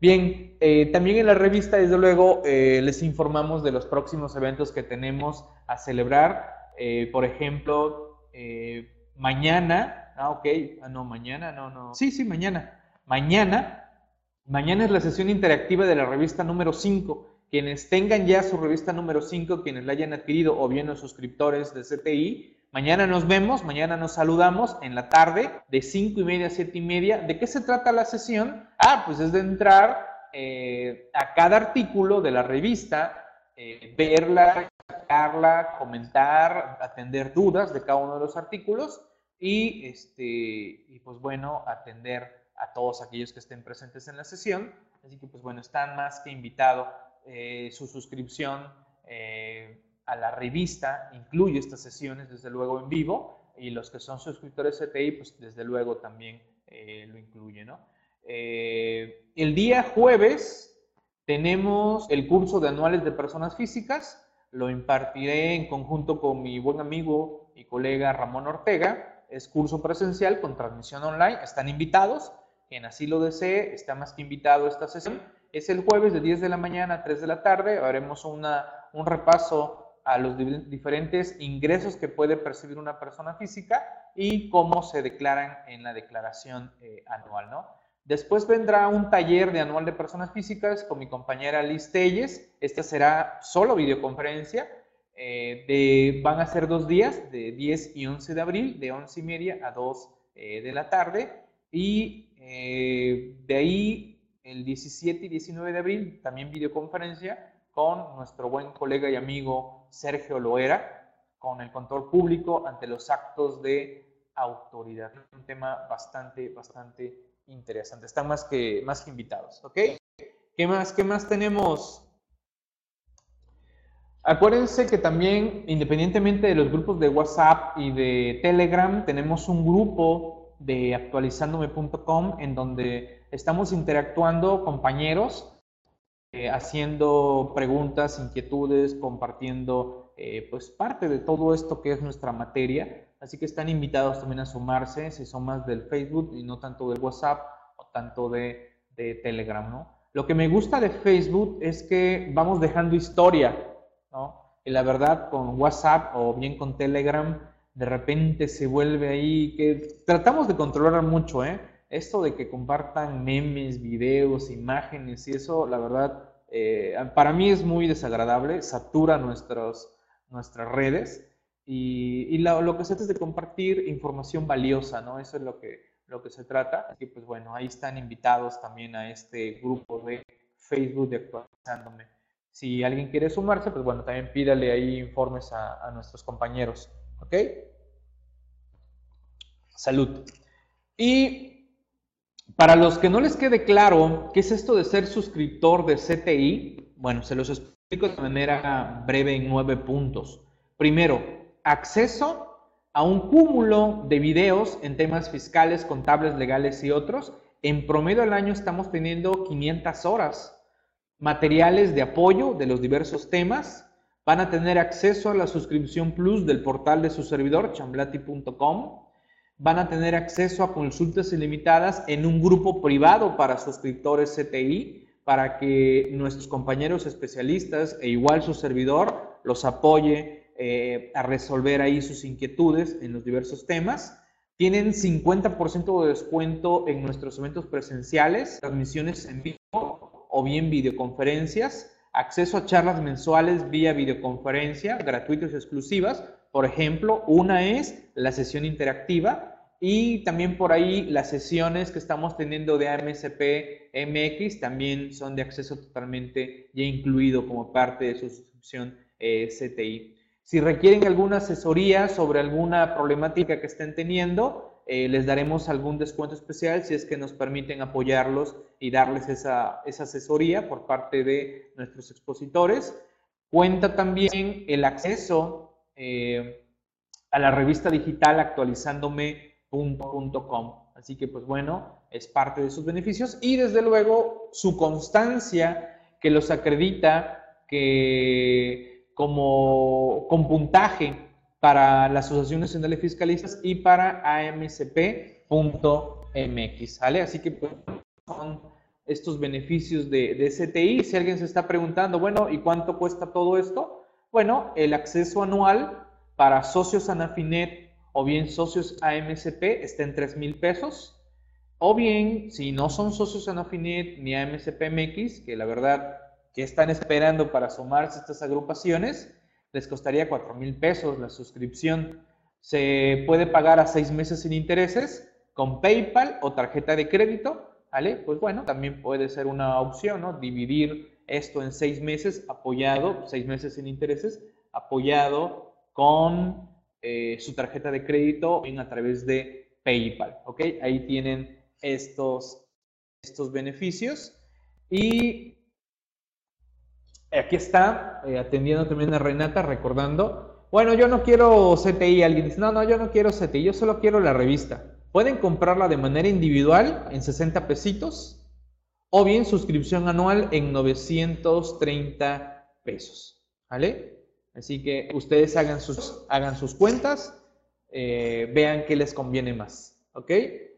Bien, eh, también en la revista, desde luego, eh, les informamos de los próximos eventos que tenemos a celebrar. por ejemplo, mañana, ah, ok, ah, no, mañana, no, no, sí, sí, mañana. Mañana Mañana es la sesión interactiva de la revista número 5. Quienes tengan ya su revista número 5, quienes la hayan adquirido o bien los suscriptores de CTI, mañana nos vemos, mañana nos saludamos en la tarde de 5 y media a 7 y media. ¿De qué se trata la sesión? Ah, pues es de entrar eh, a cada artículo de la revista, eh, verla, sacarla, comentar, atender dudas de cada uno de los artículos y, este, y pues bueno, atender a todos aquellos que estén presentes en la sesión. Así que, pues bueno, están más que invitado. Eh, su suscripción a la revista incluye estas sesiones, desde luego, en vivo. Y los que son suscriptores CTI, pues desde luego también eh, lo incluye, ¿no? el día jueves tenemos el curso de anuales de personas físicas. Lo impartiré en conjunto con mi buen amigo y colega Ramón Ortega. Es curso presencial con transmisión online. Están invitados. Quien así lo desee está más que invitado a esta sesión. Es el jueves de 10 de la mañana a 3 de la tarde. Haremos una, un repaso a los diferentes ingresos que puede percibir una persona física y cómo se declaran en la declaración eh, anual. ¿no? Después vendrá un taller de anual de personas físicas con mi compañera Liz Telles. Esta será solo videoconferencia. Eh, de, van a ser dos días, de 10 y 11 de abril, de 11 y media a 2 eh, de la tarde. Y eh, de ahí, el 17 y 19 de abril, también videoconferencia con nuestro buen colega y amigo Sergio Loera, con el control público ante los actos de autoridad. Un tema bastante, bastante interesante. Están más que, más que invitados, ¿ok? ¿Qué más, qué más tenemos? Acuérdense que también, independientemente de los grupos de WhatsApp y de Telegram, tenemos un grupo de actualizandome.com en donde estamos interactuando compañeros, eh, haciendo preguntas, inquietudes, compartiendo eh, pues parte de todo esto que es nuestra materia. Así que están invitados también a sumarse si son más del Facebook y no tanto del WhatsApp o tanto de, Telegram, ¿no? Lo que me gusta de Facebook es que vamos dejando historia, ¿no? Y la verdad, con WhatsApp o bien con Telegram, de repente se vuelve ahí, que tratamos de controlar mucho, ¿eh? Esto de que compartan memes, videos, imágenes y eso, la verdad, eh, para mí es muy desagradable, satura nuestros, nuestras redes y, lo, que se trata es de compartir información valiosa, ¿no? Eso es lo que, lo que se trata. Así pues bueno, ahí están invitados también a este grupo de Facebook de Actualizándome. Si alguien quiere sumarse, pues bueno, también pídale ahí informes a, a nuestros compañeros. ¿Ok? Salud. Y para los que no les quede claro qué es esto de ser suscriptor de CTI, bueno, se los explico de manera breve en nueve puntos. Primero, acceso a un cúmulo de videos en temas fiscales, contables, legales y otros. En promedio al año estamos teniendo 500 horas. Materiales de apoyo de los diversos temas, Van a tener acceso a la suscripción plus del portal de su servidor, chamblati.com. Van a tener acceso a consultas ilimitadas en un grupo privado para suscriptores CTI, para que nuestros compañeros especialistas e igual su servidor los apoye eh, a resolver ahí sus inquietudes en los diversos temas. Tienen 50% de descuento en nuestros eventos presenciales, transmisiones en vivo o bien videoconferencias, acceso a charlas mensuales vía videoconferencia, gratuitas y exclusivas. Por ejemplo, una es la sesión interactiva y también por ahí las sesiones que estamos teniendo de AMSP MX también son de acceso totalmente ya incluido como parte de su suscripción eh, CTI. Si requieren alguna asesoría sobre alguna problemática que estén teniendo, eh, les daremos algún descuento especial si es que nos permiten apoyarlos y darles esa, asesoría por parte de nuestros expositores. Cuenta también el acceso eh, a la revista digital actualizándome.com. Así que, pues bueno, es parte de sus beneficios y desde luego su constancia que los acredita que como con puntaje para la Asociación Nacional de Fiscalistas y para AMCP.mx, ¿sale? Así que pues, son estos beneficios de, de STI. Si alguien se está preguntando, bueno, ¿y cuánto cuesta todo esto? Bueno, el acceso anual para socios Anafinet o bien socios AMCP está en 3 mil pesos. O bien, si no son socios Anafinet ni AMCP-MX, que la verdad que están esperando para sumarse a estas agrupaciones, les costaría 4 mil pesos la suscripción. Se puede pagar a seis meses sin intereses con PayPal o tarjeta de crédito, ¿vale? Pues bueno, también puede ser una opción, ¿no? Dividir esto en seis meses apoyado, seis meses sin intereses, apoyado con eh, su tarjeta de crédito en a través de PayPal, ¿ok? Ahí tienen estos, estos beneficios. Y Aquí está, eh, atendiendo también a Renata, recordando. Bueno, yo no quiero CTI. Alguien dice, no, no, yo no quiero CTI, yo solo quiero la revista. Pueden comprarla de manera individual en 60 pesitos o bien suscripción anual en 930 pesos. ¿Vale? Así que ustedes hagan sus, hagan sus cuentas, eh, vean qué les conviene más. ¿Ok?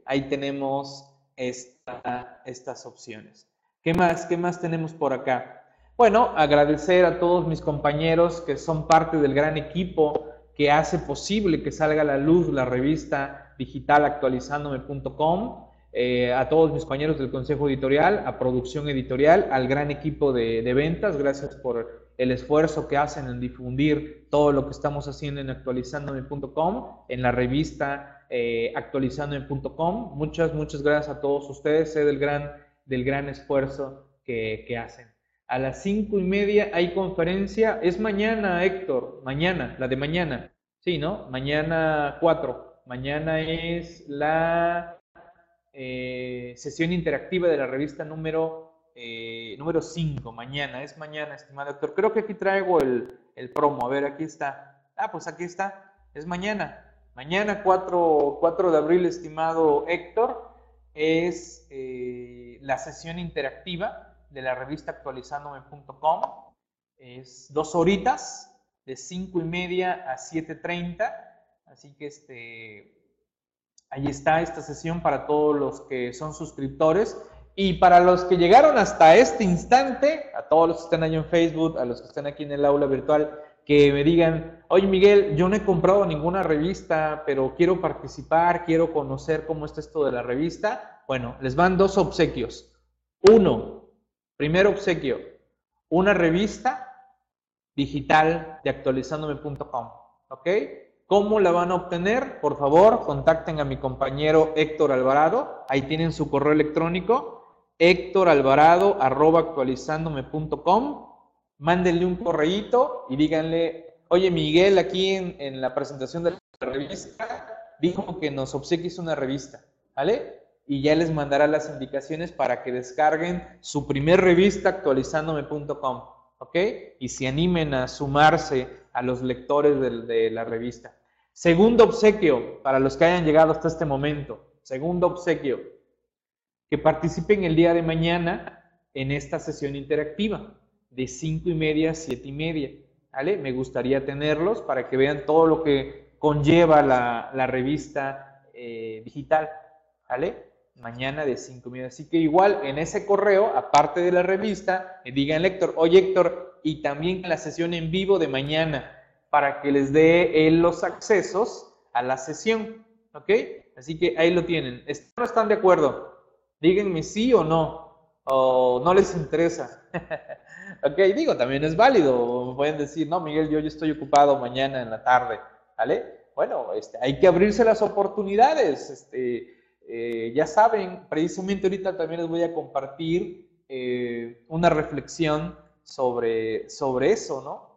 Ahí tenemos estas opciones. ¿Qué más? ¿Qué más tenemos por acá? Bueno, agradecer a todos mis compañeros que son parte del gran equipo que hace posible que salga a la luz la revista digital actualizándome.com, eh, a todos mis compañeros del Consejo Editorial, a Producción Editorial, al gran equipo de, ventas, gracias por el esfuerzo que hacen en difundir todo lo que estamos haciendo en actualizándome.com, en la revista eh, actualizándome.com. Muchas, muchas gracias a todos ustedes, sé del gran, del gran esfuerzo que, que hacen. A las cinco y media hay conferencia. Es mañana, Héctor. Mañana, la de mañana. Sí, ¿no? Mañana 4. Mañana es la eh, sesión interactiva de la revista número, eh, número 5. Mañana, es mañana, estimado Héctor. Creo que aquí traigo el, el, promo. A ver, aquí está. Ah, pues aquí está. Es mañana. Mañana 4, 4 de abril, estimado Héctor, es eh, la sesión interactiva de la revista actualizándome.com. Es dos horitas, de cinco y media a 7.30. Así que este, ahí está esta sesión para todos los que son suscriptores. Y para los que llegaron hasta este instante, a todos los que están ahí en Facebook, a los que están aquí en el aula virtual, que me digan, oye Miguel, yo no he comprado ninguna revista, pero quiero participar, quiero conocer cómo está esto de la revista. Bueno, les van dos obsequios. Uno, Primer obsequio, una revista digital de actualizándome.com. ¿Ok? ¿Cómo la van a obtener? Por favor, contacten a mi compañero Héctor Alvarado. Ahí tienen su correo electrónico, actualizándome.com. Mándenle un correíto y díganle, oye Miguel, aquí en, la presentación de la revista dijo que nos obsequies una revista. ¿Vale? y ya les mandará las indicaciones para que descarguen su primer revista actualizándome.com, ¿ok? Y se animen a sumarse a los lectores de, la revista. Segundo obsequio, para los que hayan llegado hasta este momento, segundo obsequio, que participen el día de mañana en esta sesión interactiva de 5 y media a 7 y media. ¿vale? Me gustaría tenerlos para que vean todo lo que conlleva la, revista eh, digital. ¿vale? mañana de 5 minutos. Así que igual en ese correo, aparte de la revista, me digan Héctor, oye Héctor, y también la sesión en vivo de mañana, para que les dé los accesos a la sesión. ¿Ok? Así que ahí lo tienen. ¿Están o no están de acuerdo? Díganme sí o no, o no les interesa. ok, digo, también es válido. Pueden decir, no, Miguel, yo, yo estoy ocupado mañana en la tarde, ¿vale? Bueno, este, hay que abrirse las oportunidades. Este, eh, ya saben, precisamente ahorita también les voy a compartir eh, una reflexión sobre, sobre eso, ¿no?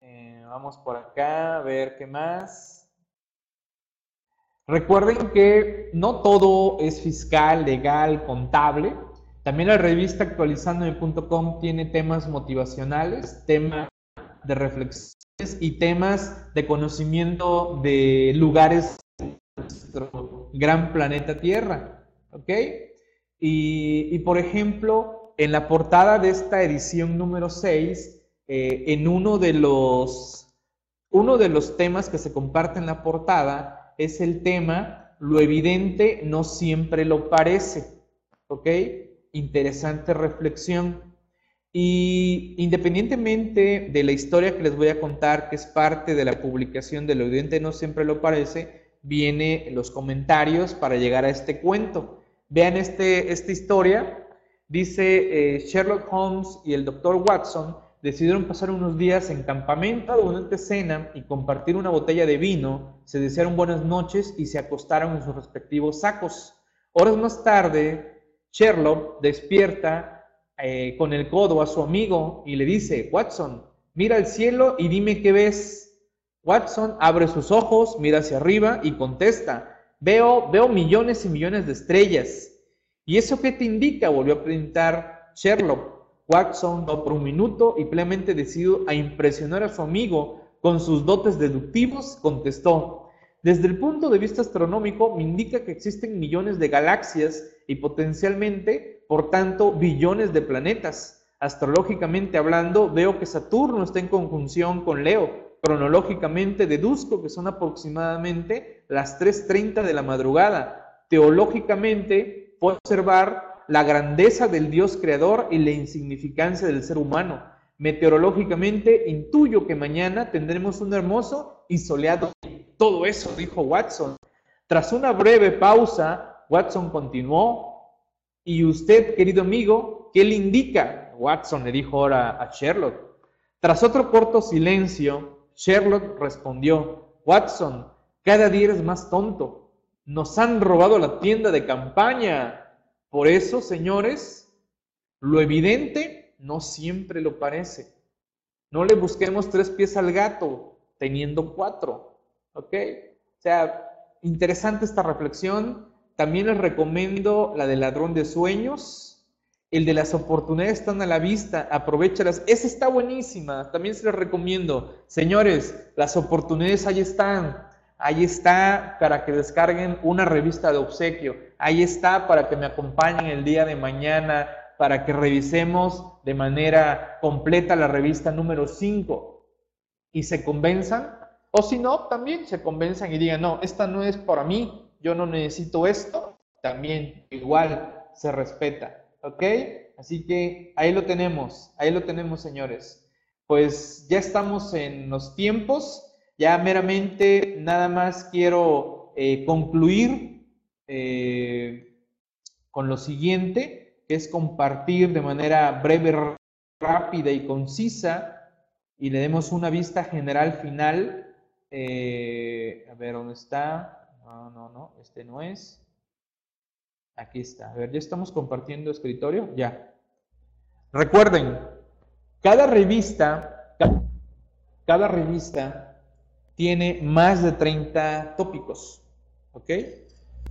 Eh, vamos por acá a ver qué más. Recuerden que no todo es fiscal, legal, contable. También la revista actualizandome.com tiene temas motivacionales, temas de reflexiones y temas de conocimiento de lugares de nuestro gran planeta Tierra. ¿Ok? Y, por ejemplo, en la portada de esta edición número 6, eh, en uno de los, uno de los temas que se comparte en la portada, es el tema, lo evidente no siempre lo parece. ¿Ok? Interesante reflexión. Y independientemente de la historia que les voy a contar, que es parte de la publicación de Lo evidente no siempre lo parece, viene los comentarios para llegar a este cuento. Vean este, esta historia. Dice eh, Sherlock Holmes y el doctor Watson decidieron pasar unos días en campamento durante cena y compartir una botella de vino, se desearon buenas noches y se acostaron en sus respectivos sacos. Horas más tarde, Sherlock despierta eh, con el codo a su amigo y le dice, Watson, mira al cielo y dime qué ves. Watson abre sus ojos, mira hacia arriba y contesta, veo, veo millones y millones de estrellas. ¿Y eso qué te indica? Volvió a preguntar Sherlock. Watson no por un minuto y plenamente decidido a impresionar a su amigo con sus dotes deductivos, contestó, desde el punto de vista astronómico me indica que existen millones de galaxias y potencialmente, por tanto, billones de planetas. Astrológicamente hablando, veo que Saturno está en conjunción con Leo. Cronológicamente deduzco que son aproximadamente las 3.30 de la madrugada. Teológicamente puedo observar la grandeza del Dios creador y la insignificancia del ser humano. Meteorológicamente, intuyo que mañana tendremos un hermoso y soleado. Todo eso, dijo Watson. Tras una breve pausa, Watson continuó. ¿Y usted, querido amigo, qué le indica? Watson le dijo ahora a Sherlock. Tras otro corto silencio, Sherlock respondió, Watson, cada día eres más tonto. Nos han robado la tienda de campaña. Por eso, señores, lo evidente no siempre lo parece. No le busquemos tres pies al gato teniendo cuatro. ¿Ok? O sea, interesante esta reflexión. También les recomiendo la del ladrón de sueños. El de las oportunidades están a la vista, aprovechalas. Esa está buenísima, también se les recomiendo. Señores, las oportunidades ahí están. Ahí está para que descarguen una revista de obsequio. Ahí está para que me acompañen el día de mañana, para que revisemos de manera completa la revista número 5 y se convenzan. O si no, también se convenzan y digan, no, esta no es para mí, yo no necesito esto. También igual se respeta. ¿Ok? Así que ahí lo tenemos, ahí lo tenemos, señores. Pues ya estamos en los tiempos. Ya meramente nada más quiero eh, concluir eh, con lo siguiente, que es compartir de manera breve, rápida y concisa y le demos una vista general final. Eh, a ver, ¿dónde está? No, no, no, este no es. Aquí está. A ver, ya estamos compartiendo escritorio. Ya. Recuerden, cada revista, cada revista tiene más de 30 tópicos. ¿Ok?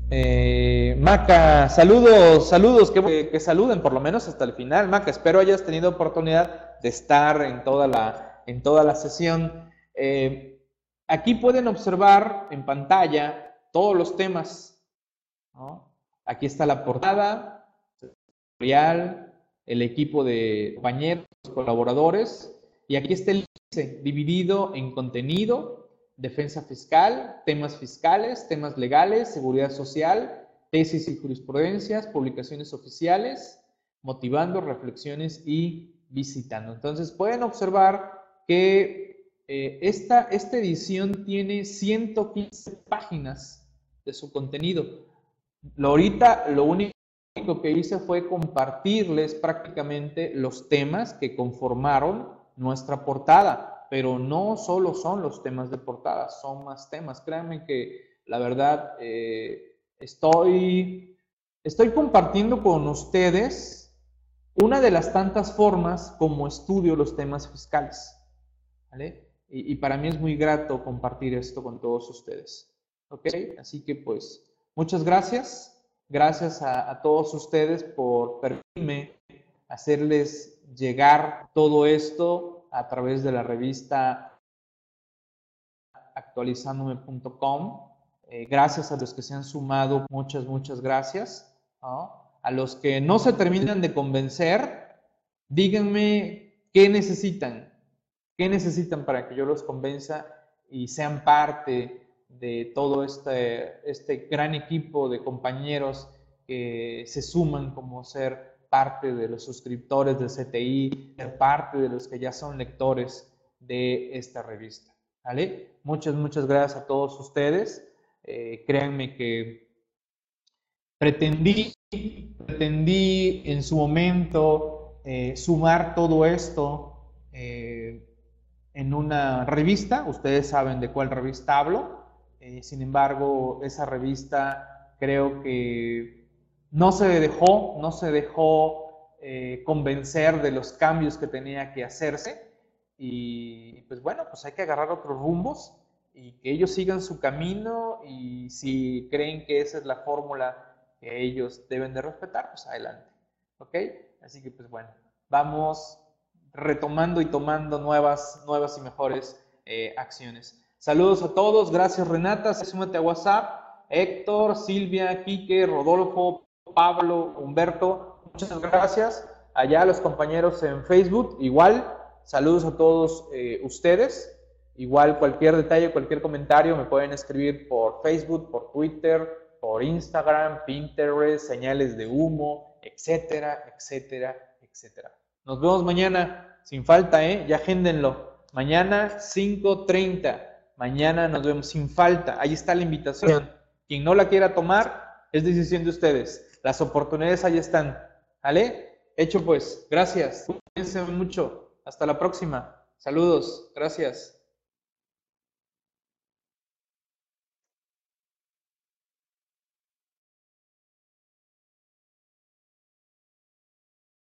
Eh, Maca, saludos, saludos, que, saluden por lo menos hasta el final. Maca, espero hayas tenido oportunidad de estar en toda la, en toda la sesión. Eh, aquí pueden observar en pantalla todos los temas. Aquí está la portada, el equipo de compañeros, colaboradores, y aquí está el dividido en contenido, defensa fiscal, temas fiscales, temas legales, seguridad social, tesis y jurisprudencias, publicaciones oficiales, motivando, reflexiones y visitando. Entonces pueden observar que eh, esta, esta edición tiene 115 páginas. de su contenido. Lo ahorita lo único que hice fue compartirles prácticamente los temas que conformaron nuestra portada, pero no solo son los temas de portada, son más temas. Créanme que la verdad eh, estoy, estoy compartiendo con ustedes una de las tantas formas como estudio los temas fiscales. Y, para mí es muy grato compartir esto con todos ustedes. ¿Ok? Así que pues muchas gracias. Gracias a, todos ustedes por permitirme hacerles llegar todo esto a través de la revista actualizándome.com. Eh, gracias a los que se han sumado, muchas, muchas gracias. A los que no se terminan de convencer, díganme qué necesitan, qué necesitan para que yo los convenza y sean parte de todo este, este gran equipo de compañeros que se suman como ser parte de los suscriptores de CTI, ser parte de los que ya son lectores de esta revista. ¿Vale? Muchas, muchas gracias a todos ustedes. Eh, créanme que pretendí, pretendí en su momento eh, sumar todo esto eh, en una revista. Ustedes saben de cuál revista hablo. Eh, sin embargo, esa revista creo que no se dejó, no se dejó eh, convencer de los cambios que tenía que hacerse. Y pues bueno, pues hay que agarrar otros rumbos y que ellos sigan su camino y si creen que esa es la fórmula que ellos deben de respetar, pues adelante. ¿Ok? Así que pues bueno, vamos retomando y tomando nuevas, nuevas y mejores eh, acciones. Saludos a todos, gracias Renata, súmate a WhatsApp, Héctor, Silvia, Quique, Rodolfo, Pablo, Humberto, muchas gracias. Allá los compañeros en Facebook, igual, saludos a todos eh, ustedes. Igual cualquier detalle, cualquier comentario me pueden escribir por Facebook, por Twitter, por Instagram, Pinterest, señales de humo, etcétera, etcétera, etcétera. Nos vemos mañana, sin falta, ¿eh? Ya agéndenlo. Mañana 5.30. Mañana nos vemos sin falta. Ahí está la invitación. Quien no la quiera tomar, es decisión de ustedes. Las oportunidades ahí están. ¿Vale? Hecho pues. Gracias. Cuídense mucho. Hasta la próxima. Saludos. Gracias.